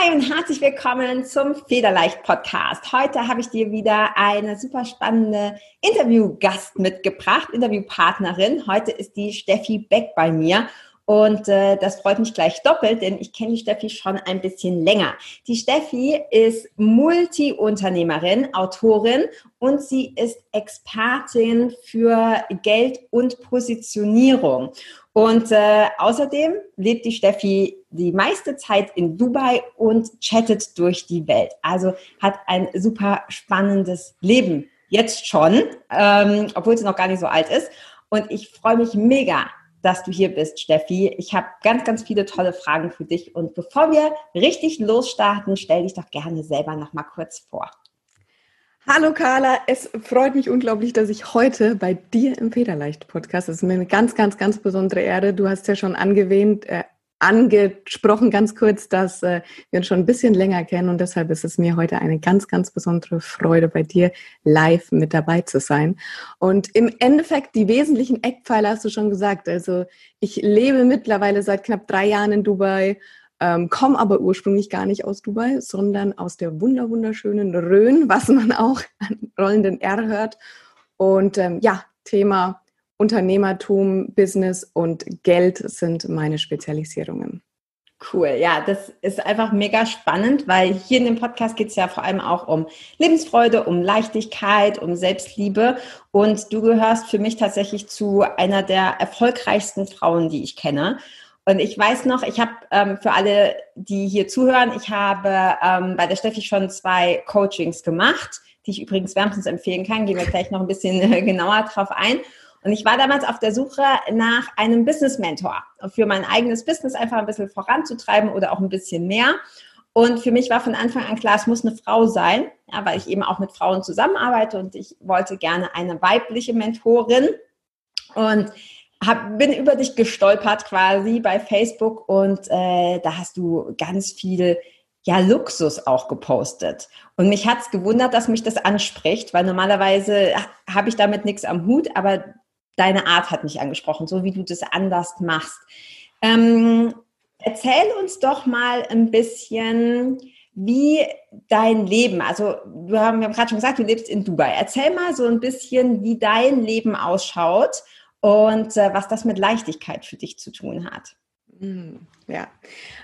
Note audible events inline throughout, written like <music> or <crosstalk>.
Hi und herzlich willkommen zum Federleicht Podcast. Heute habe ich dir wieder eine super spannende Interviewgast mitgebracht, Interviewpartnerin. Heute ist die Steffi Beck bei mir und äh, das freut mich gleich doppelt, denn ich kenne die Steffi schon ein bisschen länger. Die Steffi ist Multi-Unternehmerin, Autorin und sie ist Expertin für Geld und Positionierung. Und äh, außerdem lebt die Steffi die meiste Zeit in Dubai und chattet durch die Welt. Also hat ein super spannendes Leben jetzt schon, ähm, obwohl sie noch gar nicht so alt ist. Und ich freue mich mega, dass du hier bist, Steffi. Ich habe ganz, ganz viele tolle Fragen für dich. Und bevor wir richtig losstarten, stell dich doch gerne selber noch mal kurz vor. Hallo Carla, es freut mich unglaublich, dass ich heute bei dir im Federleicht-Podcast, das ist mir eine ganz, ganz, ganz besondere Ehre. Du hast ja schon angewähnt, äh, angesprochen ganz kurz, dass äh, wir uns schon ein bisschen länger kennen und deshalb ist es mir heute eine ganz, ganz besondere Freude, bei dir live mit dabei zu sein. Und im Endeffekt, die wesentlichen Eckpfeiler hast du schon gesagt. Also ich lebe mittlerweile seit knapp drei Jahren in Dubai, ähm, komme aber ursprünglich gar nicht aus Dubai, sondern aus der wunder wunderschönen Rhön, was man auch <laughs> an rollenden R hört. Und ähm, ja, Thema Unternehmertum, Business und Geld sind meine Spezialisierungen. Cool, ja, das ist einfach mega spannend, weil hier in dem Podcast geht es ja vor allem auch um Lebensfreude, um Leichtigkeit, um Selbstliebe. Und du gehörst für mich tatsächlich zu einer der erfolgreichsten Frauen, die ich kenne. Und ich weiß noch, ich habe ähm, für alle, die hier zuhören, ich habe ähm, bei der Steffi schon zwei Coachings gemacht, die ich übrigens wärmstens empfehlen kann. Gehen wir <laughs> gleich noch ein bisschen äh, genauer drauf ein. Und ich war damals auf der Suche nach einem Business Mentor für mein eigenes Business einfach ein bisschen voranzutreiben oder auch ein bisschen mehr. Und für mich war von Anfang an klar, es muss eine Frau sein, ja, weil ich eben auch mit Frauen zusammenarbeite und ich wollte gerne eine weibliche Mentorin. Und hab, bin über dich gestolpert quasi bei Facebook und äh, da hast du ganz viel ja, Luxus auch gepostet. Und mich hat's gewundert, dass mich das anspricht, weil normalerweise habe ich damit nichts am Hut, aber deine Art hat mich angesprochen, so wie du das anders machst. Ähm, erzähl uns doch mal ein bisschen, wie dein Leben, also wir haben, wir haben gerade schon gesagt, du lebst in Dubai. Erzähl mal so ein bisschen, wie dein Leben ausschaut und äh, was das mit Leichtigkeit für dich zu tun hat. Hm, ja,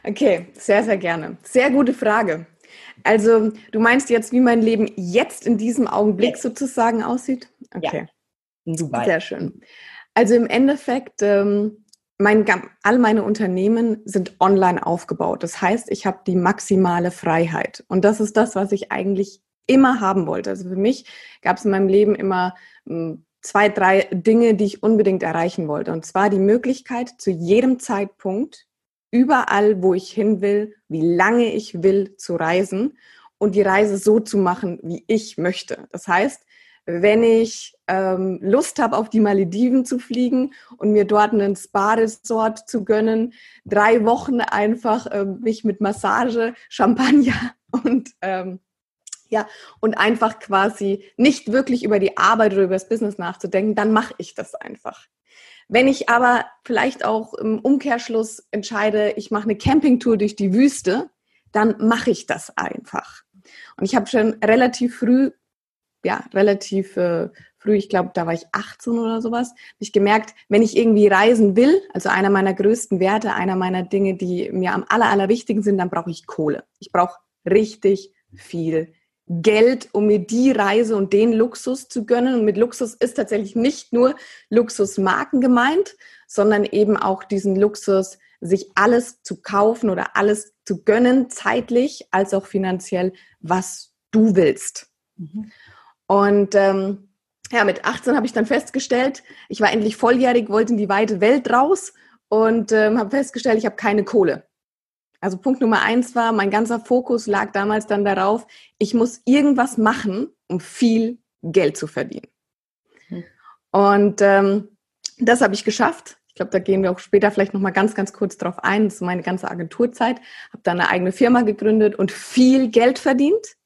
okay, sehr, sehr gerne. Sehr gute Frage. Also du meinst jetzt, wie mein Leben jetzt in diesem Augenblick sozusagen aussieht? Okay. Ja. Super. Sehr schön. Also im Endeffekt, ähm, mein, all meine Unternehmen sind online aufgebaut. Das heißt, ich habe die maximale Freiheit. Und das ist das, was ich eigentlich immer haben wollte. Also für mich gab es in meinem Leben immer hm, zwei, drei Dinge, die ich unbedingt erreichen wollte. Und zwar die Möglichkeit, zu jedem Zeitpunkt, überall, wo ich hin will, wie lange ich will, zu reisen und die Reise so zu machen, wie ich möchte. Das heißt, wenn ich ähm, Lust habe, auf die Malediven zu fliegen und mir dort einen Spa-Resort zu gönnen, drei Wochen einfach äh, mich mit Massage, Champagner <laughs> und ähm, ja, und einfach quasi nicht wirklich über die Arbeit oder über das Business nachzudenken, dann mache ich das einfach. Wenn ich aber vielleicht auch im Umkehrschluss entscheide, ich mache eine Campingtour durch die Wüste, dann mache ich das einfach. Und ich habe schon relativ früh, ja, relativ äh, früh, ich glaube, da war ich 18 oder sowas, habe ich gemerkt, wenn ich irgendwie reisen will, also einer meiner größten Werte, einer meiner Dinge, die mir am aller, allerwichtigsten sind, dann brauche ich Kohle. Ich brauche richtig viel Geld, um mir die Reise und den Luxus zu gönnen. Und mit Luxus ist tatsächlich nicht nur Luxusmarken gemeint, sondern eben auch diesen Luxus, sich alles zu kaufen oder alles zu gönnen, zeitlich als auch finanziell, was du willst. Mhm. Und ähm, ja, mit 18 habe ich dann festgestellt, ich war endlich volljährig, wollte in die weite Welt raus und ähm, habe festgestellt, ich habe keine Kohle. Also Punkt Nummer eins war, mein ganzer Fokus lag damals dann darauf, ich muss irgendwas machen, um viel Geld zu verdienen. Hm. Und ähm, das habe ich geschafft. Ich glaube, da gehen wir auch später vielleicht nochmal ganz, ganz kurz drauf ein. Das ist meine ganze Agenturzeit. Habe da eine eigene Firma gegründet und viel Geld verdient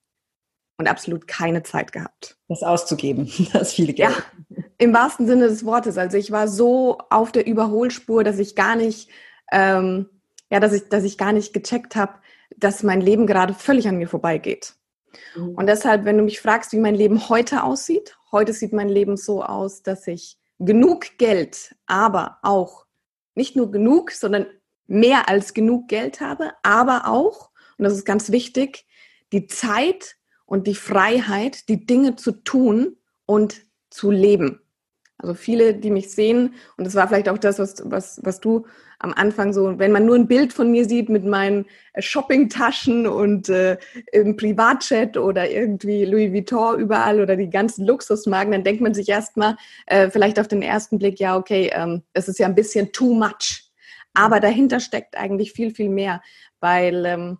und absolut keine Zeit gehabt. Das auszugeben, <laughs> das viele Geld. Ja, im wahrsten Sinne des Wortes. Also ich war so auf der Überholspur, dass ich gar nicht, ähm, ja, dass ich, dass ich gar nicht gecheckt habe, dass mein Leben gerade völlig an mir vorbeigeht. Mhm. Und deshalb, wenn du mich fragst, wie mein Leben heute aussieht, heute sieht mein Leben so aus, dass ich genug Geld, aber auch nicht nur genug, sondern mehr als genug Geld habe, aber auch, und das ist ganz wichtig, die Zeit und die Freiheit, die Dinge zu tun und zu leben. Also viele, die mich sehen, und das war vielleicht auch das, was, was, was du am Anfang so, wenn man nur ein Bild von mir sieht mit meinen äh, Shoppingtaschen und äh, im Privatchat oder irgendwie Louis Vuitton überall oder die ganzen Luxusmarken, dann denkt man sich erstmal äh, vielleicht auf den ersten Blick, ja, okay, ähm, es ist ja ein bisschen too much. Aber dahinter steckt eigentlich viel, viel mehr, weil ähm,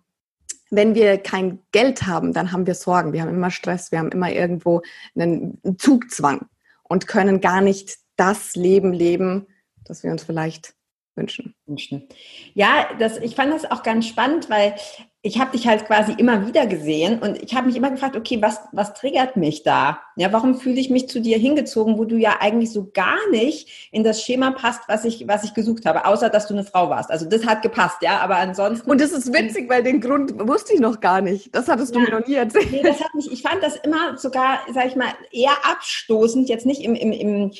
wenn wir kein Geld haben, dann haben wir Sorgen, wir haben immer Stress, wir haben immer irgendwo einen Zugzwang und können gar nicht das Leben leben, das wir uns vielleicht wünschen. Ja, das, ich fand das auch ganz spannend, weil ich habe dich halt quasi immer wieder gesehen und ich habe mich immer gefragt, okay, was, was triggert mich da? Ja, warum fühle ich mich zu dir hingezogen, wo du ja eigentlich so gar nicht in das Schema passt, was ich, was ich gesucht habe, außer dass du eine Frau warst. Also das hat gepasst, ja, aber ansonsten. Und das ist witzig, weil den Grund wusste ich noch gar nicht. Das hattest du ja. mir noch nie erzählt. Nee, das hat mich, ich fand das immer sogar, sag ich mal, eher abstoßend, jetzt nicht im, im, im,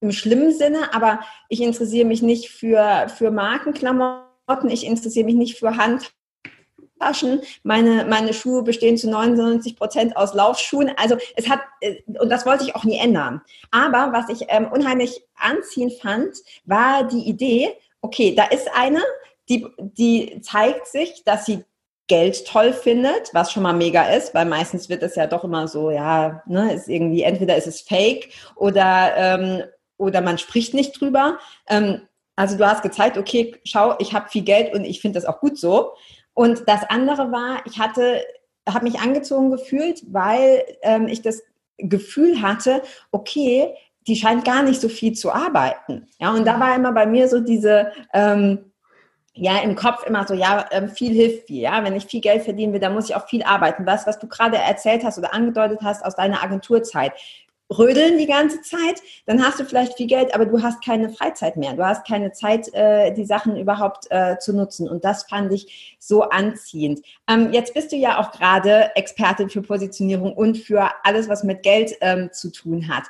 im schlimmen Sinne, aber ich interessiere mich nicht für, für Markenklamotten, ich interessiere mich nicht für Hand Taschen. Meine, meine Schuhe bestehen zu 99 Prozent aus Laufschuhen. Also es hat, äh, und das wollte ich auch nie ändern. Aber was ich ähm, unheimlich anziehend fand, war die Idee, okay, da ist eine, die, die zeigt sich, dass sie Geld toll findet, was schon mal mega ist, weil meistens wird es ja doch immer so, ja, ne, ist irgendwie, entweder ist es fake oder, ähm, oder man spricht nicht drüber. Ähm, also du hast gezeigt, okay, schau, ich habe viel Geld und ich finde das auch gut so. Und das andere war, ich hatte, habe mich angezogen gefühlt, weil ähm, ich das Gefühl hatte, okay, die scheint gar nicht so viel zu arbeiten. Ja, und da war immer bei mir so diese, ähm, ja, im Kopf immer so, ja, ähm, viel hilft viel, ja. Wenn ich viel Geld verdienen will, dann muss ich auch viel arbeiten. Was, was du gerade erzählt hast oder angedeutet hast aus deiner Agenturzeit rödeln die ganze Zeit, dann hast du vielleicht viel Geld, aber du hast keine Freizeit mehr. Du hast keine Zeit, äh, die Sachen überhaupt äh, zu nutzen. Und das fand ich so anziehend. Ähm, jetzt bist du ja auch gerade Expertin für Positionierung und für alles, was mit Geld ähm, zu tun hat.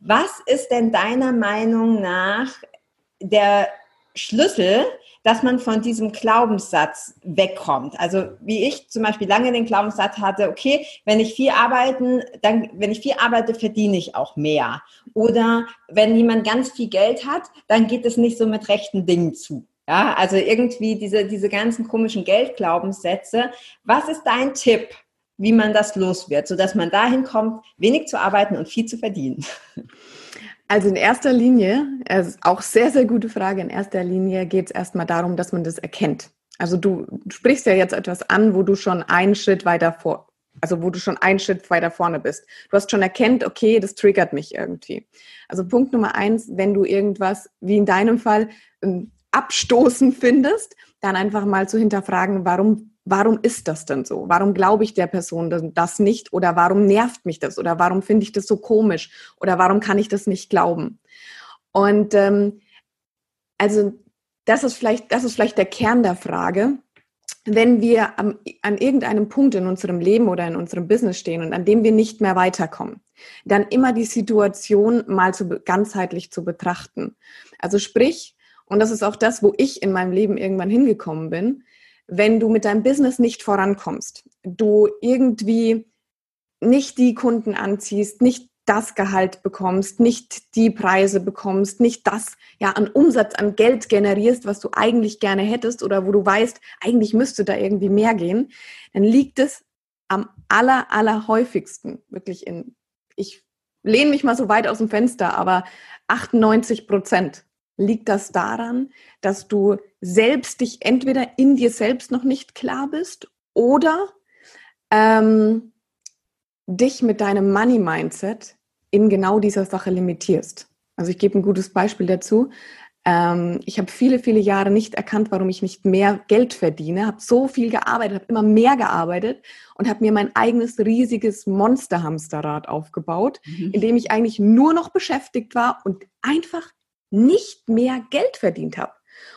Was ist denn deiner Meinung nach der Schlüssel, dass man von diesem Glaubenssatz wegkommt. Also wie ich zum Beispiel lange den Glaubenssatz hatte, okay, wenn ich viel arbeiten, dann, wenn ich viel arbeite, verdiene ich auch mehr. Oder wenn jemand ganz viel Geld hat, dann geht es nicht so mit rechten Dingen zu. Ja, also irgendwie diese, diese ganzen komischen Geldglaubenssätze. Was ist dein Tipp, wie man das los wird, sodass man dahin kommt, wenig zu arbeiten und viel zu verdienen? <laughs> Also in erster Linie, auch sehr, sehr gute Frage, in erster Linie geht es erstmal darum, dass man das erkennt. Also du, du sprichst ja jetzt etwas an, wo du schon einen Schritt weiter vor, also wo du schon einen Schritt weiter vorne bist. Du hast schon erkennt, okay, das triggert mich irgendwie. Also Punkt Nummer eins, wenn du irgendwas, wie in deinem Fall, ähm, abstoßen findest, dann einfach mal zu hinterfragen, warum warum ist das denn so? Warum glaube ich der Person das nicht? Oder warum nervt mich das? Oder warum finde ich das so komisch? Oder warum kann ich das nicht glauben? Und ähm, also das ist vielleicht, das ist vielleicht der Kern der Frage. Wenn wir am, an irgendeinem Punkt in unserem Leben oder in unserem Business stehen und an dem wir nicht mehr weiterkommen, dann immer die Situation mal zu, ganzheitlich zu betrachten. Also sprich, und das ist auch das, wo ich in meinem Leben irgendwann hingekommen bin, wenn du mit deinem Business nicht vorankommst, du irgendwie nicht die Kunden anziehst, nicht das Gehalt bekommst, nicht die Preise bekommst, nicht das ja an Umsatz, an Geld generierst, was du eigentlich gerne hättest oder wo du weißt, eigentlich müsste da irgendwie mehr gehen, dann liegt es am aller, aller häufigsten wirklich in, ich lehne mich mal so weit aus dem Fenster, aber 98 Prozent liegt das daran, dass du selbst dich entweder in dir selbst noch nicht klar bist oder ähm, dich mit deinem Money-Mindset in genau dieser Sache limitierst. Also ich gebe ein gutes Beispiel dazu. Ähm, ich habe viele, viele Jahre nicht erkannt, warum ich nicht mehr Geld verdiene, habe so viel gearbeitet, habe immer mehr gearbeitet und habe mir mein eigenes riesiges Monsterhamsterrad aufgebaut, mhm. in dem ich eigentlich nur noch beschäftigt war und einfach nicht mehr Geld verdient habe.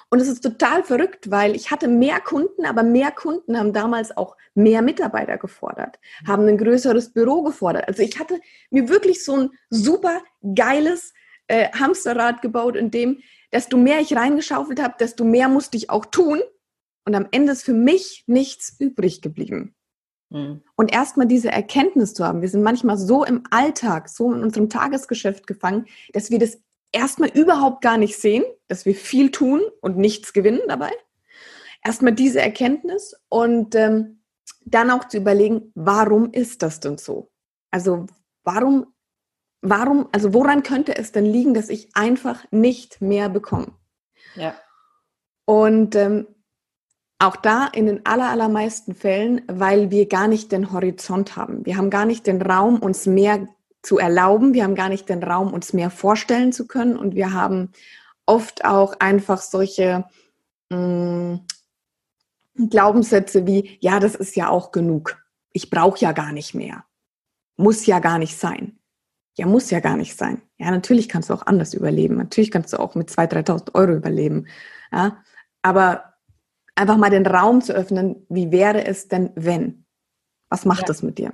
Und es ist total verrückt, weil ich hatte mehr Kunden, aber mehr Kunden haben damals auch mehr Mitarbeiter gefordert, haben ein größeres Büro gefordert. Also ich hatte mir wirklich so ein super geiles äh, Hamsterrad gebaut, in dem, desto mehr ich reingeschaufelt habe, desto mehr musste ich auch tun. Und am Ende ist für mich nichts übrig geblieben. Mhm. Und erstmal diese Erkenntnis zu haben, wir sind manchmal so im Alltag, so in unserem Tagesgeschäft gefangen, dass wir das erstmal überhaupt gar nicht sehen, dass wir viel tun und nichts gewinnen dabei. Erstmal diese Erkenntnis und ähm, dann auch zu überlegen, warum ist das denn so? Also warum, warum, also woran könnte es denn liegen, dass ich einfach nicht mehr bekomme? Ja. Und ähm, auch da in den aller, allermeisten Fällen, weil wir gar nicht den Horizont haben. Wir haben gar nicht den Raum, uns mehr zu erlauben. Wir haben gar nicht den Raum, uns mehr vorstellen zu können. Und wir haben oft auch einfach solche mh, mm, Glaubenssätze wie, ja, das ist ja auch genug. Ich brauche ja gar nicht mehr. Muss ja gar nicht sein. Ja, muss ja gar nicht sein. Ja, natürlich kannst du auch anders überleben. Natürlich kannst du auch mit 2.000, 3.000 Euro überleben. Ja, aber einfach mal den Raum zu öffnen, wie wäre es denn, wenn? Was macht ja. das mit dir?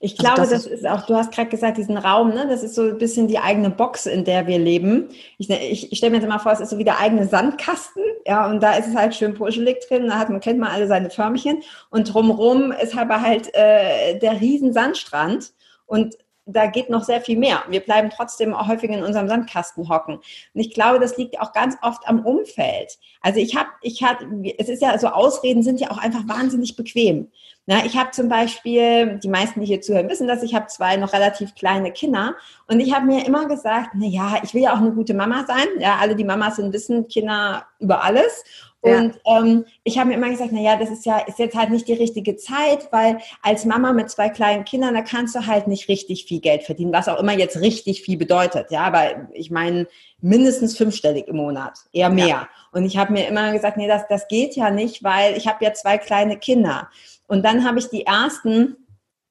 Ich also glaube, das, das, ist auch, du hast gerade gesagt, diesen Raum, ne? das ist so ein bisschen die eigene Box, in der wir leben. Ich, ich, ich stelle mir jetzt mal vor, es ist so wie der eigene Sandkasten, ja, und da ist es halt schön puschelig drin, da hat man, kennt man alle seine Förmchen und drumrum ist aber halt äh, der riesen Sandstrand und da geht noch sehr viel mehr. Wir bleiben trotzdem häufig in unserem Sandkasten hocken. Und ich glaube, das liegt auch ganz oft am Umfeld. Also ich habe, ich hatte, es ist ja so, Ausreden sind ja auch einfach wahnsinnig bequem. Na, ich habe zum Beispiel, die meisten, die hier zuhören, wissen das, ich habe zwei noch relativ kleine Kinder und ich habe mir immer gesagt, na ja, ich will ja auch eine gute Mama sein. Ja, alle, die Mamas sind, wissen Kinder über alles. Und ja. ähm, ich habe mir immer gesagt, na ja, das ist ja ist jetzt halt nicht die richtige Zeit, weil als Mama mit zwei kleinen Kindern, da kannst du halt nicht richtig viel Geld verdienen, was auch immer jetzt richtig viel bedeutet. Ja, aber ich meine mindestens fünfstellig im Monat, eher mehr. Ja. Und ich habe mir immer gesagt, nee, das das geht ja nicht, weil ich habe ja zwei kleine Kinder. Und dann habe ich die ersten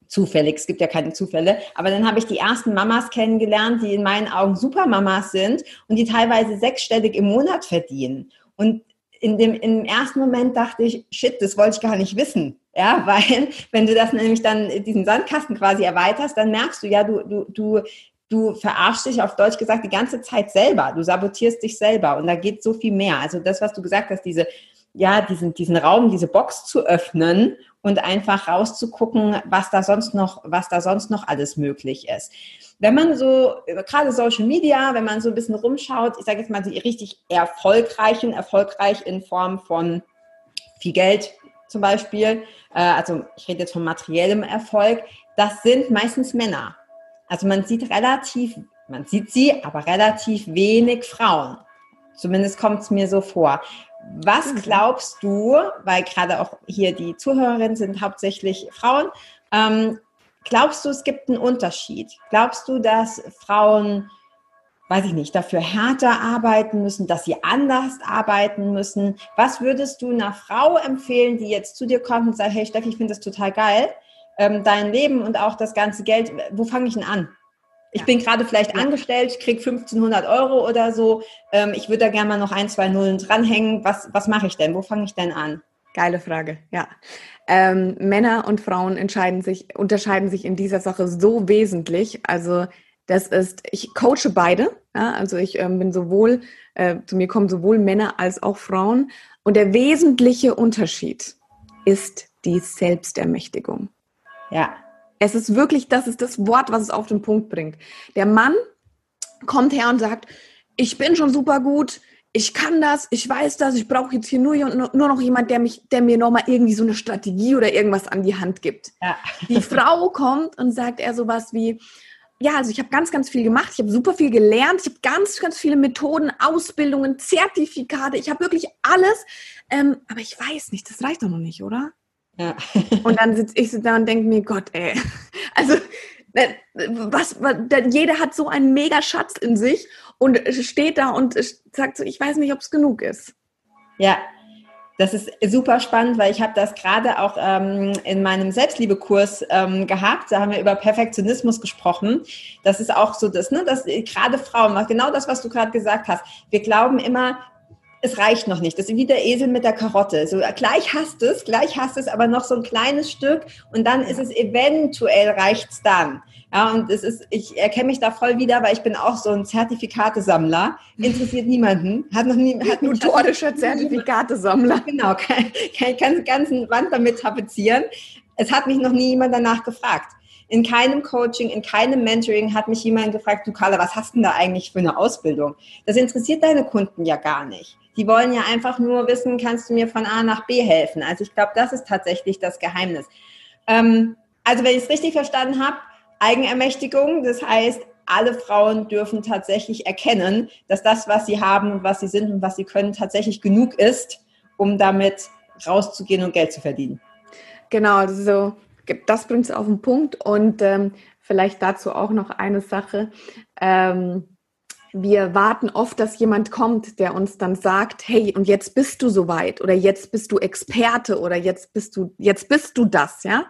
zufällig, es gibt ja keine Zufälle, aber dann habe ich die ersten Mamas kennengelernt, die in meinen Augen Supermamas sind und die teilweise sechsstellig im Monat verdienen. Und in dem, im ersten Moment dachte ich, shit, das wollte ich gar nicht wissen. Ja, <laughs> weil wenn du das nämlich dann diesen Sandkasten quasi erweiterst, dann merkst du ja, du, du, du, du verarschst dich auf Deutsch gesagt die ganze Zeit selber. Du sabotierst dich selber und da geht so viel mehr. Also das, was du gesagt hast, diese, ja, diesen, diesen Raum, diese Box zu öffnen und einfach rauszugucken, was da sonst noch, was da sonst noch alles möglich ist wenn man so, gerade Social Media, wenn man so ein bisschen rumschaut, ich sage jetzt mal die richtig erfolgreichen, erfolgreich in Form von viel Geld zum Beispiel, äh, also ich rede jetzt von materiellem Erfolg, das sind meistens Männer. Also man sieht relativ, man sieht sie, aber relativ wenig Frauen. Zumindest kommt es mir so vor. Was mhm. glaubst du, weil gerade auch hier die Zuhörerinnen sind hauptsächlich Frauen, ähm, Glaubst du, es gibt einen Unterschied? Glaubst du, dass Frauen, weiß ich nicht, dafür härter arbeiten müssen, dass sie anders arbeiten müssen? Was würdest du einer Frau empfehlen, die jetzt zu dir kommt und sagt, hey Steffi, ich finde das total geil, ähm, dein Leben und auch das ganze Geld, wo fange ich denn an? Ich ja. bin gerade vielleicht ja. angestellt, krieg 1500 Euro oder so. Ähm, ich würde da gerne mal noch ein, zwei Nullen dranhängen. Was, was mache ich denn? Wo fange ich denn an? Geile Frage, ja. Ähm, Männer und Frauen entscheiden sich, unterscheiden sich in dieser Sache so wesentlich. Also das ist, ich coache beide. Ja, also ich ähm, bin sowohl, äh, zu mir kommen sowohl Männer als auch Frauen. Und der wesentliche Unterschied ist die Selbstermächtigung. Ja. Es ist wirklich, das ist das Wort, was es auf den Punkt bringt. Der Mann kommt her und sagt, ich bin schon super gut, ich kann das, ich weiß das, ich brauche jetzt hier nur, nur noch jemand, der mich, der mir nochmal irgendwie so eine Strategie oder irgendwas an die Hand gibt. Ja. Die Frau kommt und sagt eher sowas wie, ja, also ich habe ganz, ganz viel gemacht, ich habe super viel gelernt, ich habe ganz, ganz viele Methoden, Ausbildungen, Zertifikate, ich habe wirklich alles, ähm, aber ich weiß nicht, das reicht doch noch nicht, oder? Ja. und dann sitze ich so da und denke mir, Gott, ey, <laughs> also äh, was, was, jeder hat so einen Megaschatz in sich und steht da und sagt so, ich weiß nicht, ob es genug ist. Ja, das ist super spannend, weil ich habe das gerade auch ähm, in meinem Selbstliebekurs ähm, gehabt. Da haben wir über Perfektionismus gesprochen. Das ist auch so das, ne, dass gerade Frauen, genau das, was du gerade gesagt hast. Wir glauben immer, es reicht noch nicht. Das ist wie der Esel mit der Karotte. So gleich hast es, gleich hast es, aber noch so ein kleines Stück und dann ist es eventuell reicht's dann. Ja, und es ist, ich erkenne mich da voll wieder, weil ich bin auch so ein Zertifikatesammler. Interessiert niemanden. Hat noch nie, hat Notorischer Zertifikatesammler. Genau, kann, kann ganz, ganzen Wand damit tapezieren. Es hat mich noch nie jemand danach gefragt. In keinem Coaching, in keinem Mentoring hat mich jemand gefragt, du Carla, was hast denn da eigentlich für eine Ausbildung? Das interessiert deine Kunden ja gar nicht. Die wollen ja einfach nur wissen, kannst du mir von A nach B helfen? Also ich glaube, das ist tatsächlich das Geheimnis. Ähm, also wenn ich es richtig verstanden habe, Eigenermächtigung, das heißt, alle Frauen dürfen tatsächlich erkennen, dass das, was sie haben und was sie sind und was sie können, tatsächlich genug ist, um damit rauszugehen und Geld zu verdienen. Genau, also das bringt es auf den Punkt und ähm, vielleicht dazu auch noch eine Sache. Ähm, wir warten oft, dass jemand kommt, der uns dann sagt, hey, und jetzt bist du soweit oder jetzt bist du Experte oder jetzt bist du, jetzt bist du das, ja.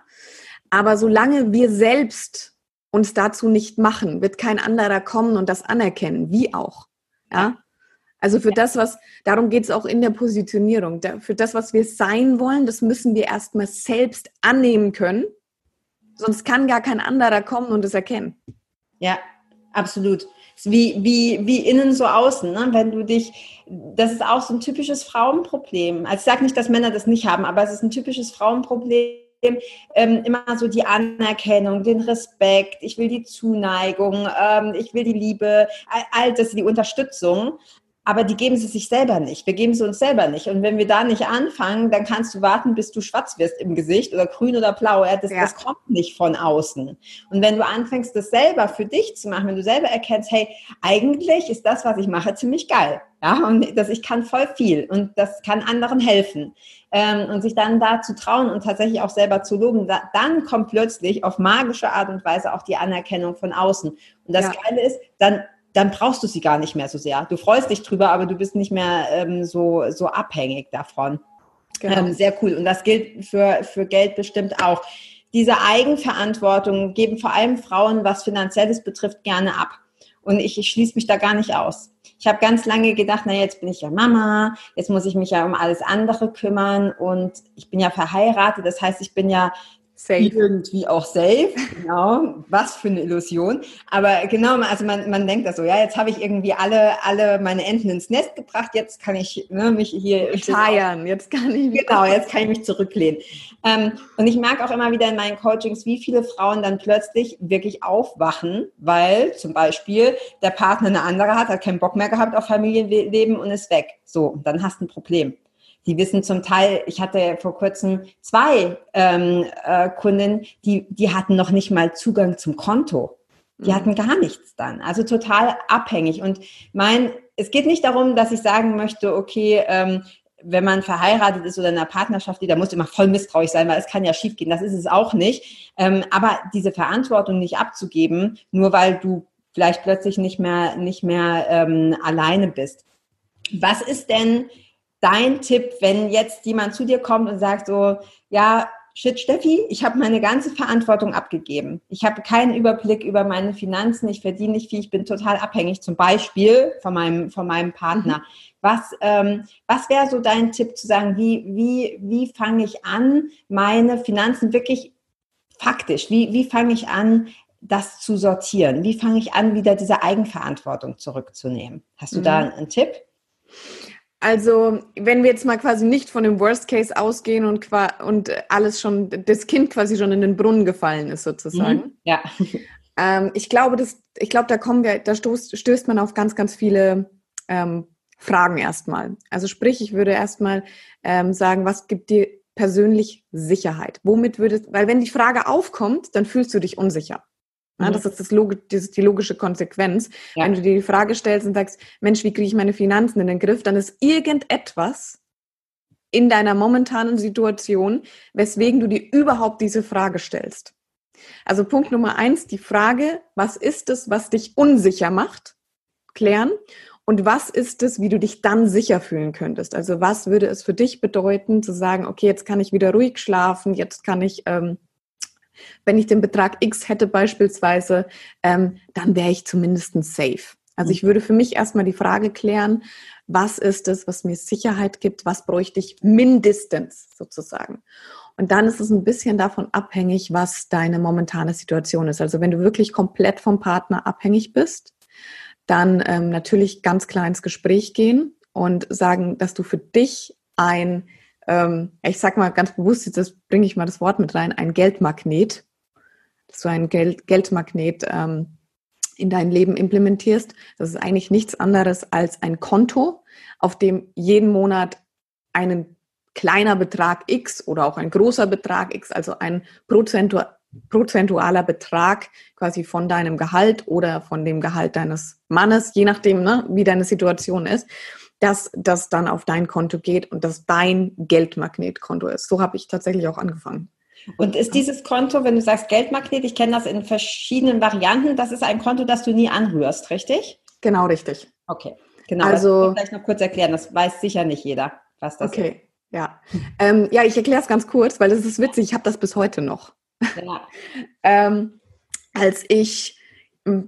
Aber solange wir selbst uns dazu nicht machen, wird kein anderer kommen und das anerkennen, wie auch, ja. Also für das, was, darum geht es auch in der Positionierung. Für das, was wir sein wollen, das müssen wir erstmal selbst annehmen können. Sonst kann gar kein anderer kommen und es erkennen. Ja, absolut wie, wie, wie innen so außen. Ne? Wenn du dich, das ist auch so ein typisches Frauenproblem. Also ich sage nicht, dass Männer das nicht haben, aber es ist ein typisches Frauenproblem. Ähm, immer so die Anerkennung, den Respekt, ich will die Zuneigung, ähm, ich will die Liebe, all, all das, die Unterstützung aber die geben sie sich selber nicht. Wir geben sie uns selber nicht. Und wenn wir da nicht anfangen, dann kannst du warten, bis du schwarz wirst im Gesicht oder grün oder blau. Das, ja. das kommt nicht von außen. Und wenn du anfängst, das selber für dich zu machen, wenn du selber erkennst, hey, eigentlich ist das, was ich mache, ziemlich geil. Ja, und das, ich kann voll viel und das kann anderen helfen. Ähm, und sich dann da zu trauen und tatsächlich auch selber zu loben, da, dann kommt plötzlich auf magische Art und Weise auch die Anerkennung von außen. Und das ja. Geile ist, dann dann brauchst du sie gar nicht mehr so sehr. Du freust dich drüber, aber du bist nicht mehr ähm, so, so abhängig davon. Genau. Ähm, sehr cool. Und das gilt für, für Geld bestimmt auch. Diese Eigenverantwortung geben vor allem Frauen, was Finanzielles betrifft, gerne ab. Und ich, ich schließe mich da gar nicht aus. Ich habe ganz lange gedacht, na jetzt bin ich ja Mama, jetzt muss ich mich ja um alles andere kümmern und ich bin ja verheiratet. Das heißt, ich bin ja Safe. Irgendwie auch safe, genau. Was für eine Illusion. Aber genau, also man, man denkt das so, ja, jetzt habe ich irgendwie alle, alle meine Enten ins Nest gebracht, jetzt kann ich ne, mich hier feiern, jetzt kann ich genau, jetzt kann ich mich zurücklehnen. Ähm, und ich merke auch immer wieder in meinen Coachings, wie viele Frauen dann plötzlich wirklich aufwachen, weil zum Beispiel der Partner eine andere hat, hat keinen Bock mehr gehabt auf Familienleben und ist weg. So, dann hast du ein Problem. Die wissen zum Teil, ich hatte vor kurzem zwei ähm, äh, Kunden, die, die hatten noch nicht mal Zugang zum Konto. Die mhm. hatten gar nichts dann. Also total abhängig. Und mein, es geht nicht darum, dass ich sagen möchte, okay, ähm, wenn man verheiratet ist oder in einer Partnerschaft, da muss immer voll misstrauisch sein, weil es kann ja schiefgehen. Das ist es auch nicht. Ähm, aber diese Verantwortung nicht abzugeben, nur weil du vielleicht plötzlich nicht mehr, nicht mehr ähm, alleine bist. Was ist denn dein Tipp, wenn jetzt jemand zu dir kommt und sagt so, ja, shit, Steffi, ich habe meine ganze Verantwortung abgegeben. Ich habe keinen Überblick über meine Finanzen, ich verdiene nicht viel, ich bin total abhängig, zum Beispiel von meinem, von meinem Partner. Mhm. Was, ähm, was wäre so dein Tipp zu sagen, wie, wie, wie fange ich an, meine Finanzen wirklich faktisch, wie, wie fange ich an, das zu sortieren? Wie fange ich an, wieder diese Eigenverantwortung zurückzunehmen? Hast du mhm. da einen Tipp? Also, wenn wir jetzt mal quasi nicht von dem Worst Case ausgehen und, und alles schon, das Kind quasi schon in den Brunnen gefallen ist, sozusagen. Mhm. Ja. <laughs> Ähm, ich glaube, das, ich glaube, da kommen wir, da stoßt, stößt man auf ganz, ganz viele ähm, Fragen erstmal. Also sprich, ich würde erstmal ähm, sagen, was gibt dir persönlich Sicherheit? Womit würdest, weil wenn die Frage aufkommt, dann fühlst du dich unsicher. Ja, mhm. das, ist das, das ist die logische Konsequenz. Ja. Wenn du dir die Frage stellst und sagst, Mensch, wie kriege ich meine Finanzen in den Griff, dann ist irgendetwas in deiner momentanen Situation, weswegen du dir überhaupt diese Frage stellst. Also Punkt Nummer eins, die Frage, was ist es, was dich unsicher macht, klären. Und was ist es, wie du dich dann sicher fühlen könntest? Also was würde es für dich bedeuten, zu sagen, okay, jetzt kann ich wieder ruhig schlafen, jetzt kann ich, ähm, wenn ich den Betrag X hätte beispielsweise, ähm, dann wäre ich zumindest safe. Also ich würde für mich erstmal die Frage klären, was ist es, was mir Sicherheit gibt, was bräuchte ich mindestens sozusagen. Und dann ist es ein bisschen davon abhängig, was deine momentane Situation ist. Also wenn du wirklich komplett vom Partner abhängig bist, dann ähm, natürlich ganz klar ins Gespräch gehen und sagen, dass du für dich ein, ähm, ich sag mal ganz bewusst, das bringe ich mal das Wort mit rein, ein Geldmagnet, dass du ein Geld, Geldmagnet ähm, in dein Leben implementierst. Das ist eigentlich nichts anderes als ein Konto, auf dem jeden Monat einen kleiner Betrag X oder auch ein großer Betrag X, also ein Prozentu prozentualer Betrag quasi von deinem Gehalt oder von dem Gehalt deines Mannes, je nachdem, ne, wie deine Situation ist, dass das dann auf dein Konto geht und das dein Geldmagnetkonto ist. So habe ich tatsächlich auch angefangen. Und ist dieses Konto, wenn du sagst Geldmagnet, ich kenne das in verschiedenen Varianten, das ist ein Konto, das du nie anrührst, richtig? Genau, richtig. Okay, genau. Also, das vielleicht noch kurz erklären, das weiß sicher nicht jeder, was das okay. ist. Okay, ja. Ähm, ja, ich erkläre es ganz kurz, weil es ist witzig, ich habe das bis heute noch. Ja. <laughs> ähm, als ich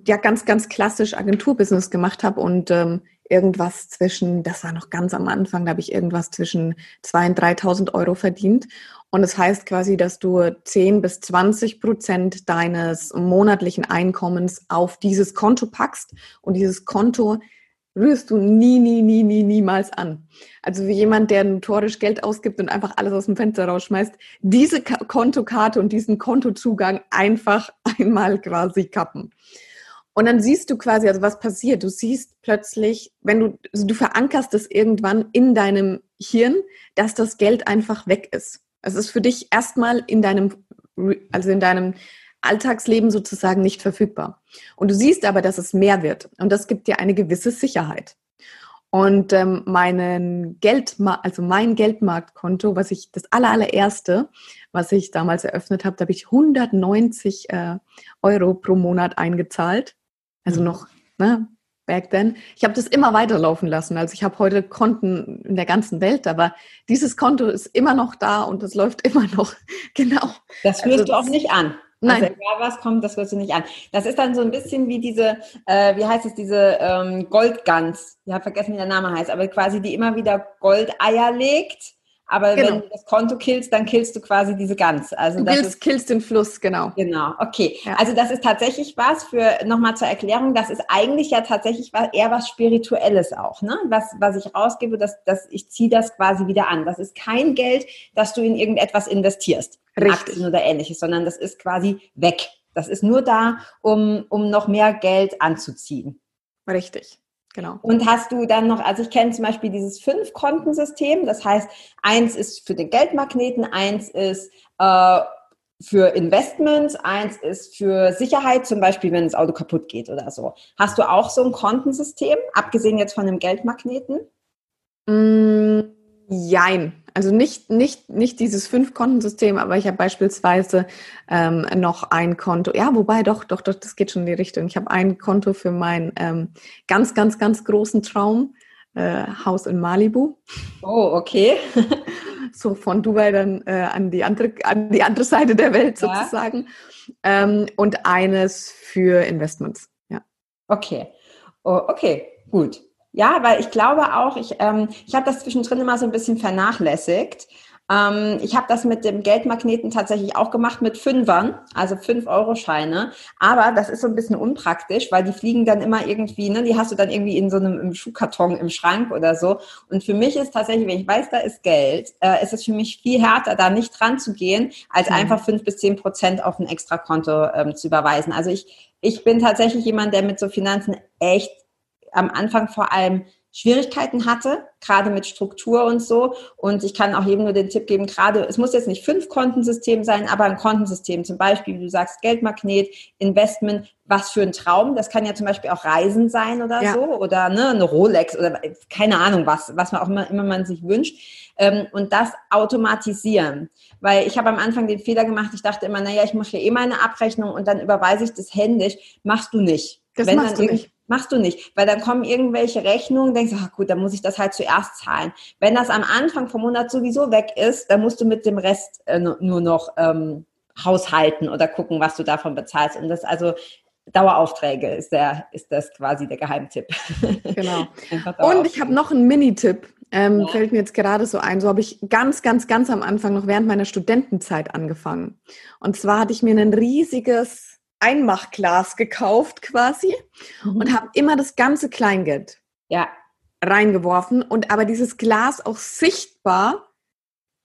ja ganz, ganz klassisch Agenturbusiness gemacht habe und ähm, irgendwas zwischen, das war noch ganz am Anfang, da habe ich irgendwas zwischen 2.000 und 3.000 Euro verdient. Und das heißt quasi, dass du 10 bis 20 Prozent deines monatlichen Einkommens auf dieses Konto packst und dieses Konto rührst du nie, nie, nie, nie, niemals an. Also wie jemand, der notorisch Geld ausgibt und einfach alles aus dem Fenster rausschmeißt, diese Kontokarte und diesen Kontozugang einfach <laughs> einmal quasi kappen. Und dann siehst du quasi, also was passiert. Du siehst plötzlich, wenn du, also du verankerst es irgendwann in deinem Hirn, dass das Geld einfach weg ist. Es ist für dich erstmal in deinem, also in deinem Alltagsleben sozusagen nicht verfügbar. Und du siehst aber, dass es mehr wird. Und das gibt dir eine gewisse Sicherheit. Und ähm, meinen Geld, also mein Geldmarktkonto, was ich das allererste, was ich damals eröffnet habe, da habe ich 190 äh, Euro pro Monat eingezahlt. Also mhm. noch ne, back then. Ich habe das immer weiterlaufen lassen. Also ich habe heute Konten in der ganzen Welt, aber dieses Konto ist immer noch da und das läuft <laughs> immer noch. genau. Das führst also, du auch nicht an. Nein. Also egal was kommt, das wirst du nicht an. Das ist dann so ein bisschen wie diese, äh, wie heißt es, diese ähm, Goldgans. Ich habe vergessen, wie der Name heißt, aber quasi die immer wieder Goldeier legt aber genau. wenn du das Konto killst, dann killst du quasi diese Gans. Also du das killst, ist, killst den Fluss, genau. Genau, okay. Ja. Also das ist tatsächlich was für, nochmal zur Erklärung, das ist eigentlich ja tatsächlich eher was Spirituelles auch. Ne? Was, was ich rausgebe, dass, dass ich ziehe das quasi wieder an. Das ist kein Geld, das du in irgendetwas investierst. Richtig. Aktien oder ähnliches, sondern das ist quasi weg. Das ist nur da, um, um noch mehr Geld anzuziehen. Richtig. Genau. Und hast du dann noch, also ich kenne zum Beispiel dieses Fünf-Kontensystem, das heißt, eins ist für den Geldmagneten, eins ist äh, für Investments, eins ist für Sicherheit, zum Beispiel, wenn das Auto kaputt geht oder so. Hast du auch so ein Kontensystem, abgesehen jetzt von dem Geldmagneten? Mm, jein. Also nicht, nicht, nicht dieses Fünf-Konten-System, aber ich habe beispielsweise ähm, noch ein Konto. Ja, wobei doch, doch, doch, das geht schon in die Richtung. Ich habe ein Konto für meinen ähm, ganz, ganz, ganz großen Traum, äh, Haus in Malibu. Oh, okay. <laughs> so von Dubai dann äh, an, die andere, an die andere Seite der Welt sozusagen. Ja. Ähm, und eines für Investments. Ja. Okay. Oh, okay, gut. Ja, weil ich glaube auch, ich, ähm, ich habe das zwischendrin immer so ein bisschen vernachlässigt. Ähm, ich habe das mit dem Geldmagneten tatsächlich auch gemacht mit Fünfern, also fünf euro scheine Aber das ist so ein bisschen unpraktisch, weil die fliegen dann immer irgendwie, ne, die hast du dann irgendwie in so einem im Schuhkarton im Schrank oder so. Und für mich ist tatsächlich, wenn ich weiß, da ist Geld, äh, ist es für mich viel härter, da nicht dran zu gehen, als mhm. einfach fünf bis zehn Prozent auf ein Extrakonto ähm, zu überweisen. Also ich, ich bin tatsächlich jemand, der mit so Finanzen echt am Anfang vor allem Schwierigkeiten hatte, gerade mit Struktur und so. Und ich kann auch jedem nur den Tipp geben, gerade, es muss jetzt nicht fünf Kontensystem sein, aber ein Kontensystem, zum Beispiel, wie du sagst, Geldmagnet, Investment, was für ein Traum. Das kann ja zum Beispiel auch Reisen sein oder ja. so oder ne, eine Rolex oder keine Ahnung was, was man auch immer, immer man sich wünscht. Ähm, und das automatisieren. Weil ich habe am Anfang den Fehler gemacht, ich dachte immer, naja, ich mache ja eh meine Abrechnung und dann überweise ich das händisch. Machst du nicht. Das Wenn machst du nicht. Machst du nicht, weil dann kommen irgendwelche Rechnungen, denkst du, ach gut, dann muss ich das halt zuerst zahlen. Wenn das am Anfang vom Monat sowieso weg ist, dann musst du mit dem Rest äh, nur noch ähm, haushalten oder gucken, was du davon bezahlst. Und das also Daueraufträge ist der, ist das quasi der Geheimtipp. <laughs> Genau. Und ich habe noch einen Mini-Tipp. Ähm, ja. Fällt mir jetzt gerade so ein. So habe ich ganz, ganz, ganz am Anfang noch während meiner Studentenzeit angefangen. Und zwar hatte ich mir ein riesiges Einmachglas gekauft quasi mhm. und habe immer das ganze Kleingeld ja. reingeworfen und aber dieses Glas auch sichtbar,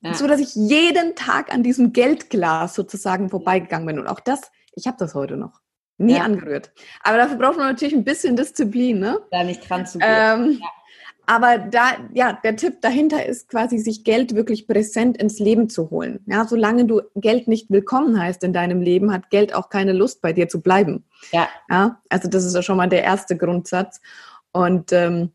ja. so dass ich jeden Tag an diesem Geldglas sozusagen vorbeigegangen bin und auch das, ich habe das heute noch. Nie ja. angerührt. Aber dafür braucht man natürlich ein bisschen Disziplin, ne? Da nicht dran zu gehen. Ähm, ja. Aber da, ja, der Tipp dahinter ist quasi, sich Geld wirklich präsent ins Leben zu holen. Ja, solange du Geld nicht willkommen heißt in deinem Leben, hat Geld auch keine Lust bei dir zu bleiben. Ja. Ja, also das ist ja schon mal der erste Grundsatz. Und ähm,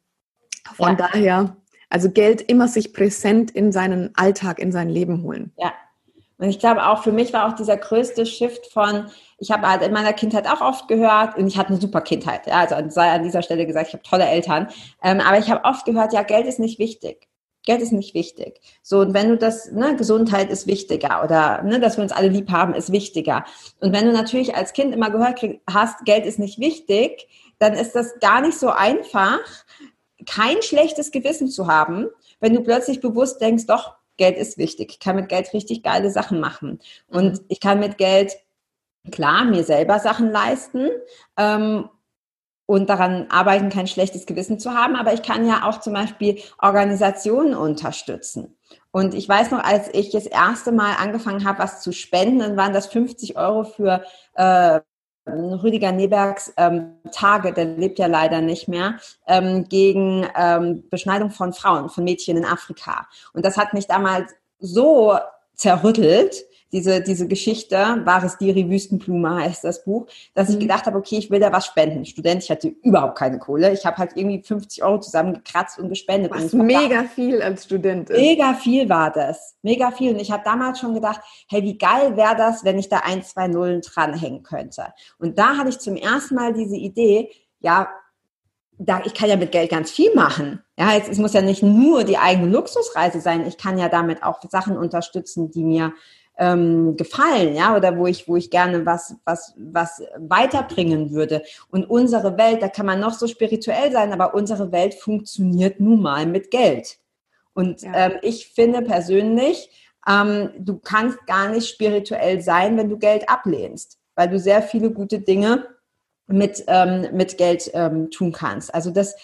von ja. daher, also Geld immer sich präsent in seinen Alltag, in sein Leben holen. Ja. Und ich glaube auch, für mich war auch dieser größte Shift von, ich habe halt in meiner Kindheit auch oft gehört, und ich hatte eine super Kindheit, ja, also sei an dieser Stelle gesagt, ich habe tolle Eltern, ähm, aber ich habe oft gehört, ja, Geld ist nicht wichtig. Geld ist nicht wichtig. So, und wenn du das, ne, Gesundheit ist wichtiger oder ne, dass wir uns alle lieb haben, ist wichtiger. Und wenn du natürlich als Kind immer gehört krieg, hast, Geld ist nicht wichtig, dann ist das gar nicht so einfach, kein schlechtes Gewissen zu haben, wenn du plötzlich bewusst denkst, doch, Geld ist wichtig. Ich kann mit Geld richtig geile Sachen machen. Und mhm. ich kann mit Geld klar mir selber Sachen leisten ähm, und daran arbeiten, kein schlechtes Gewissen zu haben, aber ich kann ja auch zum Beispiel Organisationen unterstützen. Und ich weiß noch, als ich das erste Mal angefangen habe, was zu spenden, dann waren das 50 Euro für äh, Rüdiger Nebergs ähm, Tage, der lebt ja leider nicht mehr, ähm, gegen ähm, Beschneidung von Frauen, von Mädchen in Afrika. Und das hat mich damals so zerrüttelt, diese, diese Geschichte, Wahres Diri Wüstenblume heißt das Buch, dass ich mhm. gedacht habe, okay, ich will da was spenden. Student, ich hatte überhaupt keine Kohle. Ich habe halt irgendwie 50 Euro zusammengekratzt und gespendet. Was und mega viel als Student ist. Mega viel war das. Mega viel. Und ich habe damals schon gedacht, hey, wie geil wäre das, wenn ich da ein, zwei Nullen dranhängen könnte. Und da hatte ich zum ersten Mal diese Idee, ja, da, ich kann ja mit Geld ganz viel machen. Ja, jetzt, es muss ja nicht nur die eigene Luxusreise sein. Ich kann ja damit auch Sachen unterstützen, die mir ähm, gefallen, ja, oder wo ich, wo ich gerne was, was, was weiterbringen würde. Und unsere Welt, da kann man noch so spirituell sein, aber unsere Welt funktioniert nun mal mit Geld. Und ja. ähm, ich finde persönlich, ähm, du kannst gar nicht spirituell sein, wenn du Geld ablehnst, weil du sehr viele gute Dinge mit, ähm, mit Geld ähm, tun kannst. Also das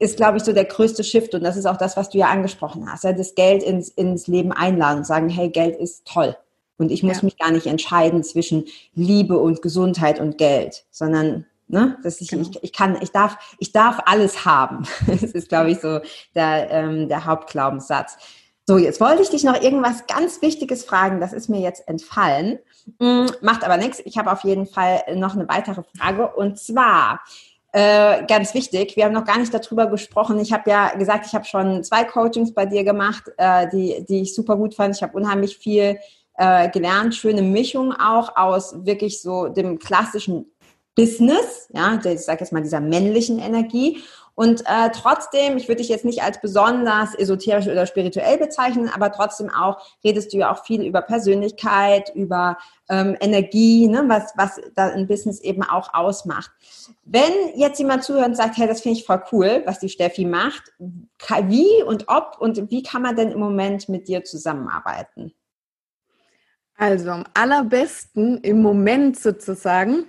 ist, glaube ich, so der größte Shift und das ist auch das, was du ja angesprochen hast. Ja, das Geld ins, ins Leben einladen und sagen, hey, Geld ist toll. Und ich muss ja. mich gar nicht entscheiden zwischen Liebe und Gesundheit und Geld, sondern ne, dass ich, genau. ich, ich kann, ich darf, ich darf alles haben. <laughs> Das ist, glaube ich, so der, ähm, der Hauptglaubenssatz. So, jetzt wollte ich dich noch irgendwas ganz Wichtiges fragen. Das ist mir jetzt entfallen. Hm, macht aber nichts. Ich habe auf jeden Fall noch eine weitere Frage. Und zwar, äh, ganz wichtig, wir haben noch gar nicht darüber gesprochen. Ich habe ja gesagt, ich habe schon zwei Coachings bei dir gemacht, äh, die, die ich super gut fand. Ich habe unheimlich viel äh, gelernt, schöne Mischung auch aus wirklich so dem klassischen Business, ja, ich sage jetzt mal dieser männlichen Energie. Und äh, trotzdem, ich würde dich jetzt nicht als besonders esoterisch oder spirituell bezeichnen, aber trotzdem auch redest du ja auch viel über Persönlichkeit, über ähm, Energie, ne, was, was da ein Business eben auch ausmacht. Wenn jetzt jemand zuhört und sagt, hey, das finde ich voll cool, was die Steffi macht, wie und ob und wie kann man denn im Moment mit dir zusammenarbeiten? Also am allerbesten im Moment sozusagen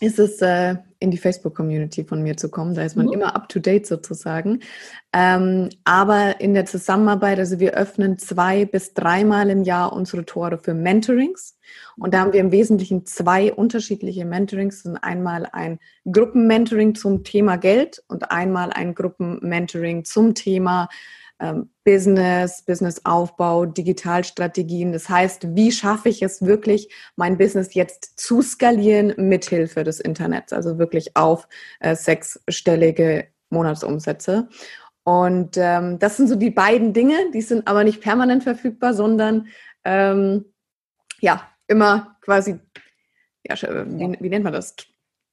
ist es äh, in die Facebook-Community von mir zu kommen. Da ist man mhm. immer up-to-date sozusagen. Ähm, aber in der Zusammenarbeit, also wir öffnen zwei bis dreimal im Jahr unsere Tore für Mentorings. Und da haben wir im Wesentlichen zwei unterschiedliche Mentorings. Das sind einmal ein Gruppenmentoring zum Thema Geld und einmal ein Gruppenmentoring zum Thema Business, Businessaufbau, Digitalstrategien. Das heißt, wie schaffe ich es wirklich, mein Business jetzt zu skalieren mithilfe des Internets, also wirklich auf äh, sechsstellige Monatsumsätze. Und ähm, das sind so die beiden Dinge, die sind aber nicht permanent verfügbar, sondern ähm, ja, immer quasi, ja, wie, wie nennt man das?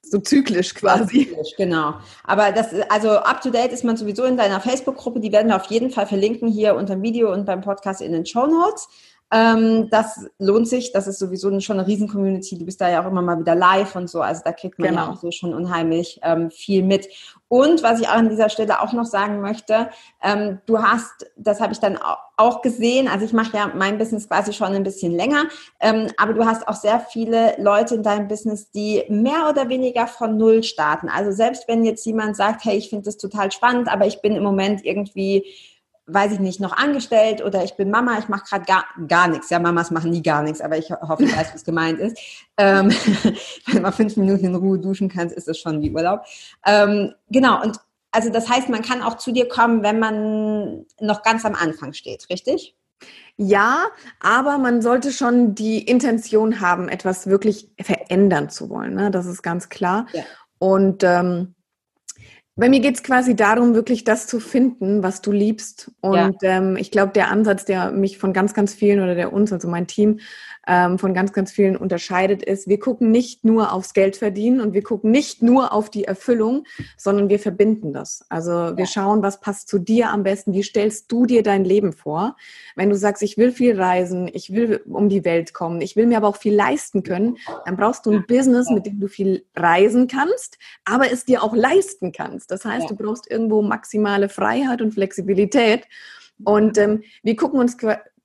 So zyklisch quasi. Zyklisch, genau. Aber das, also up to date ist man sowieso in deiner Facebook-Gruppe. Die werden wir auf jeden Fall verlinken hier unter dem Video und beim Podcast in den Show Notes. Ähm, das lohnt sich. Das ist sowieso schon eine Riesen-Community. Du bist da ja auch immer mal wieder live und so. Also da kriegt man genau. ja auch so schon unheimlich ähm, viel mit. Und was ich auch an dieser Stelle auch noch sagen möchte, ähm, du hast, das habe ich dann auch gesehen, also ich mache ja mein Business quasi schon ein bisschen länger, ähm, aber du hast auch sehr viele Leute in deinem Business, die mehr oder weniger von Null starten. Also selbst wenn jetzt jemand sagt, hey, ich finde das total spannend, aber ich bin im Moment irgendwie weiß ich nicht, noch angestellt oder ich bin Mama, ich mache gerade gar, gar nichts. Ja, Mamas machen nie gar nichts, aber ich hoffe, du weißt, was gemeint ist. Ähm, <laughs> wenn man fünf Minuten in Ruhe duschen kann, ist das schon wie Urlaub. Ähm, genau, und also das heißt, man kann auch zu dir kommen, wenn man noch ganz am Anfang steht, richtig? Ja, aber man sollte schon die Intention haben, etwas wirklich verändern zu wollen. Ne? Das ist ganz klar. Ja. Und ähm, bei mir geht es quasi darum, wirklich das zu finden, was du liebst. Und ja. ähm, ich glaube, der Ansatz, der mich von ganz, ganz vielen oder der uns, also mein Team, ähm, von ganz, ganz vielen unterscheidet, ist, wir gucken nicht nur aufs Geld verdienen und wir gucken nicht nur auf die Erfüllung, sondern wir verbinden das. Also wir ja. schauen, was passt zu dir am besten, wie stellst du dir dein Leben vor. Wenn du sagst, ich will viel reisen, ich will um die Welt kommen, ich will mir aber auch viel leisten können, dann brauchst du ein Business, mit dem du viel reisen kannst, aber es dir auch leisten kannst. Das heißt, ja. du brauchst irgendwo maximale Freiheit und Flexibilität. Und ähm, wir gucken uns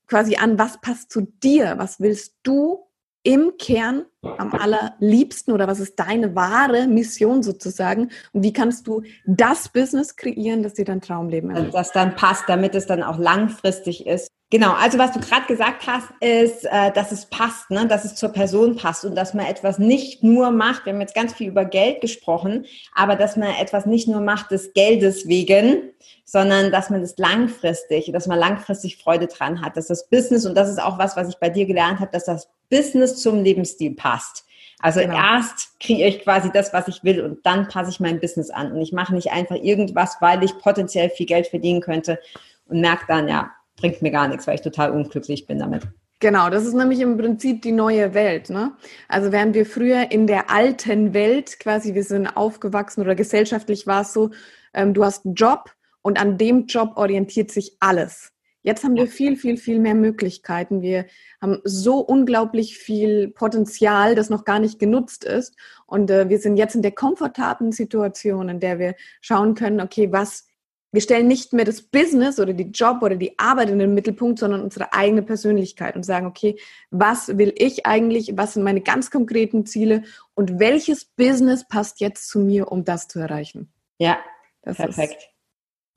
quasi an, was passt zu dir, was willst du im Kern am allerliebsten oder was ist deine wahre Mission sozusagen und wie kannst du das Business kreieren, das dir dein Traumleben ermöglicht. Das dann passt, damit es dann auch langfristig ist. Genau, also was du gerade gesagt hast, ist, äh, dass es passt, ne? dass es zur Person passt und dass man etwas nicht nur macht, wir haben jetzt ganz viel über Geld gesprochen, aber dass man etwas nicht nur macht des Geldes wegen, sondern dass man das langfristig, dass man langfristig Freude dran hat, dass das Business, und das ist auch was, was ich bei dir gelernt habe, dass das Business zum Lebensstil passt. Also genau. erst kriege ich quasi das, was ich will und dann passe ich mein Business an. Und ich mache nicht einfach irgendwas, weil ich potenziell viel Geld verdienen könnte und merke dann, ja, bringt mir gar nichts, weil ich total unglücklich bin damit. Genau, das ist nämlich im Prinzip die neue Welt. Ne? Also während wir früher in der alten Welt quasi, wir sind aufgewachsen oder gesellschaftlich war es so, ähm, du hast einen Job und an dem Job orientiert sich alles. Jetzt haben wir viel, viel, viel mehr Möglichkeiten. Wir haben so unglaublich viel Potenzial, das noch gar nicht genutzt ist. Und äh, wir sind jetzt in der komfortablen Situation, in der wir schauen können, okay, was, wir stellen nicht mehr das Business oder die Job oder die Arbeit in den Mittelpunkt, sondern unsere eigene Persönlichkeit und sagen, okay, was will ich eigentlich? Was sind meine ganz konkreten Ziele? Und welches Business passt jetzt zu mir, um das zu erreichen? Ja, das perfekt.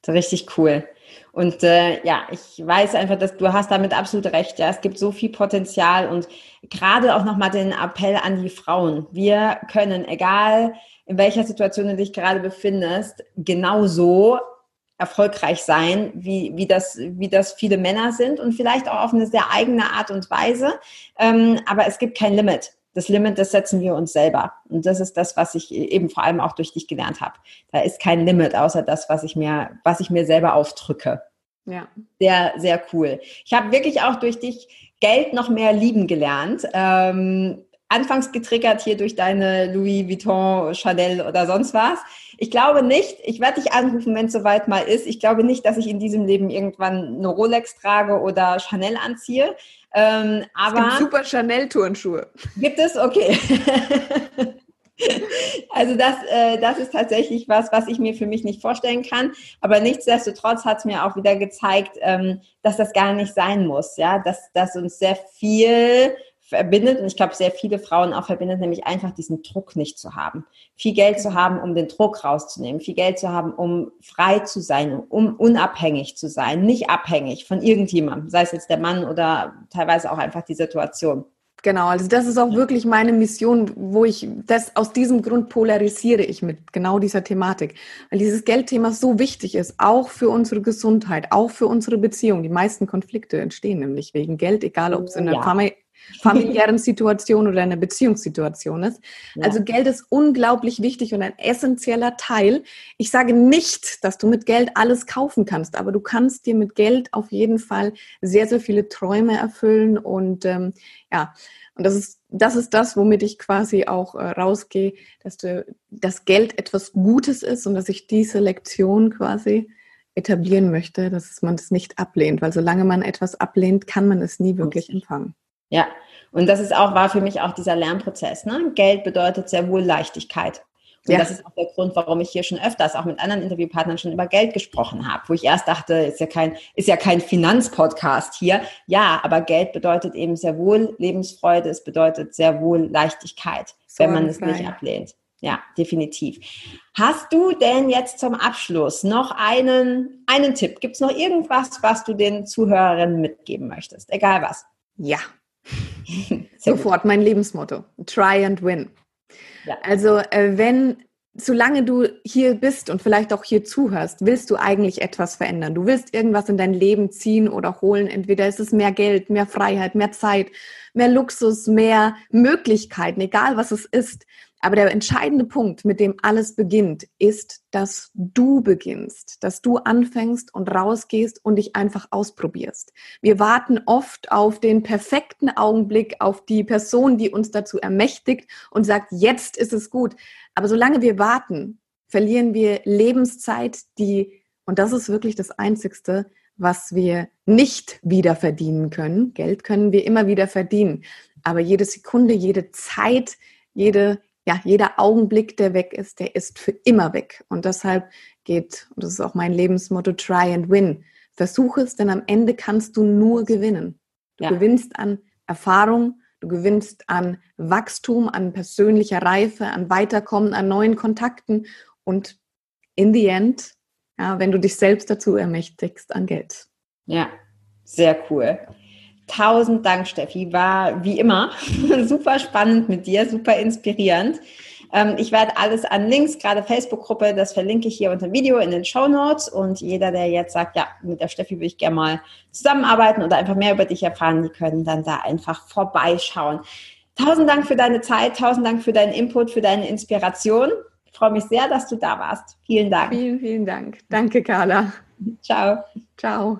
Ist Richtig cool. Und äh, ja, ich weiß einfach, dass du hast damit absolut recht. Ja, es gibt so viel Potenzial und gerade auch nochmal den Appell an die Frauen. Wir können, egal in welcher Situation du dich gerade befindest, genauso erfolgreich sein, wie, wie, das, wie das viele Männer sind und vielleicht auch auf eine sehr eigene Art und Weise. Ähm, aber es gibt kein Limit das Limit, das setzen wir uns selber. Und das ist das, was ich eben vor allem auch durch dich gelernt habe. Da ist kein Limit, außer das, was ich mir, was ich mir selber aufdrücke. Ja. Sehr, sehr cool. Ich habe wirklich auch durch dich Geld noch mehr lieben gelernt. Ähm, anfangs getriggert hier durch deine Louis Vuitton, Chanel oder sonst was. Ich glaube nicht, ich werde dich anrufen, wenn es soweit mal ist. Ich glaube nicht, dass ich in diesem Leben irgendwann eine Rolex trage oder Chanel anziehe. Ähm, aber es gibt super Chanel-Turnschuhe. Gibt es? Okay. <laughs> also das, äh, das ist tatsächlich was, was ich mir für mich nicht vorstellen kann. Aber nichtsdestotrotz hat es mir auch wieder gezeigt, ähm, dass das gar nicht sein muss. Ja, dass, dass uns sehr viel verbindet, und ich glaube, sehr viele Frauen auch verbindet, nämlich einfach diesen Druck nicht zu haben. Viel Geld zu haben, um den Druck rauszunehmen, viel Geld zu haben, um frei zu sein, um unabhängig zu sein, nicht abhängig von irgendjemandem, sei es jetzt der Mann oder teilweise auch einfach die Situation. Genau, also das ist auch wirklich meine Mission, wo ich das aus diesem Grund polarisiere ich mit genau dieser Thematik, weil dieses Geldthema so wichtig ist, auch für unsere Gesundheit, auch für unsere Beziehung. Die meisten Konflikte entstehen nämlich wegen Geld, egal ob es in der ja. Familiären Situation oder eine Beziehungssituation ist. Ja. Also Geld ist unglaublich wichtig und ein essentieller Teil. Ich sage nicht, dass du mit Geld alles kaufen kannst, aber du kannst dir mit Geld auf jeden Fall sehr, sehr viele Träume erfüllen und ähm, ja, und das ist, das ist das, womit ich quasi auch äh, rausgehe, dass du, das Geld etwas Gutes ist und dass ich diese Lektion quasi etablieren möchte, dass man es nicht ablehnt, weil solange man etwas ablehnt, kann man es nie wirklich empfangen. Ja, und das ist auch, war für mich auch dieser Lernprozess. Ne? Geld bedeutet sehr wohl Leichtigkeit. Und ja. das ist auch der Grund, warum ich hier schon öfters auch mit anderen Interviewpartnern schon über Geld gesprochen habe, wo ich erst dachte, ist ja kein, ist ja kein Finanzpodcast hier. Ja, aber Geld bedeutet eben sehr wohl Lebensfreude, es bedeutet sehr wohl Leichtigkeit, so wenn man es nicht ablehnt. Ja, definitiv. Hast du denn jetzt zum Abschluss noch einen, einen Tipp? Gibt es noch irgendwas, was du den Zuhörerinnen mitgeben möchtest? Egal was. Ja, <laughs> Sofort mein Lebensmotto. Try and win. Ja. Also äh, wenn, solange du hier bist und vielleicht auch hier zuhörst, willst du eigentlich etwas verändern. Du willst irgendwas in dein Leben ziehen oder holen. Entweder ist es mehr Geld, mehr Freiheit, mehr Zeit, mehr Luxus, mehr Möglichkeiten, egal was es ist. Aber der entscheidende Punkt, mit dem alles beginnt, ist, dass du beginnst, dass du anfängst und rausgehst und dich einfach ausprobierst. Wir warten oft auf den perfekten Augenblick, auf die Person, die uns dazu ermächtigt und sagt, jetzt ist es gut. Aber solange wir warten, verlieren wir Lebenszeit, die, und das ist wirklich das Einzigste, was wir nicht wieder verdienen können. Geld können wir immer wieder verdienen. Aber jede Sekunde, jede Zeit, jede ja, jeder Augenblick, der weg ist, der ist für immer weg. Und deshalb geht, und das ist auch mein Lebensmotto, try and win. Versuch es, denn am Ende kannst du nur gewinnen. Du ja. gewinnst an Erfahrung, du gewinnst an Wachstum, an persönlicher Reife, an Weiterkommen, an neuen Kontakten und in the end, ja, wenn du dich selbst dazu ermächtigst, an Geld. Ja, sehr cool. Tausend Dank, Steffi. War wie immer <laughs> super spannend mit dir, super inspirierend. Ähm, ich werde alles an Links, gerade Facebook-Gruppe, das verlinke ich hier unter dem Video in den Show Notes. Und jeder, der jetzt sagt, ja, mit der Steffi würde ich gerne mal zusammenarbeiten oder einfach mehr über dich erfahren, die können dann da einfach vorbeischauen. Tausend Dank für deine Zeit, tausend Dank für deinen Input, für deine Inspiration. Ich freue mich sehr, dass du da warst. Vielen Dank. Vielen, vielen Dank. Danke, Carla. Ciao. Ciao.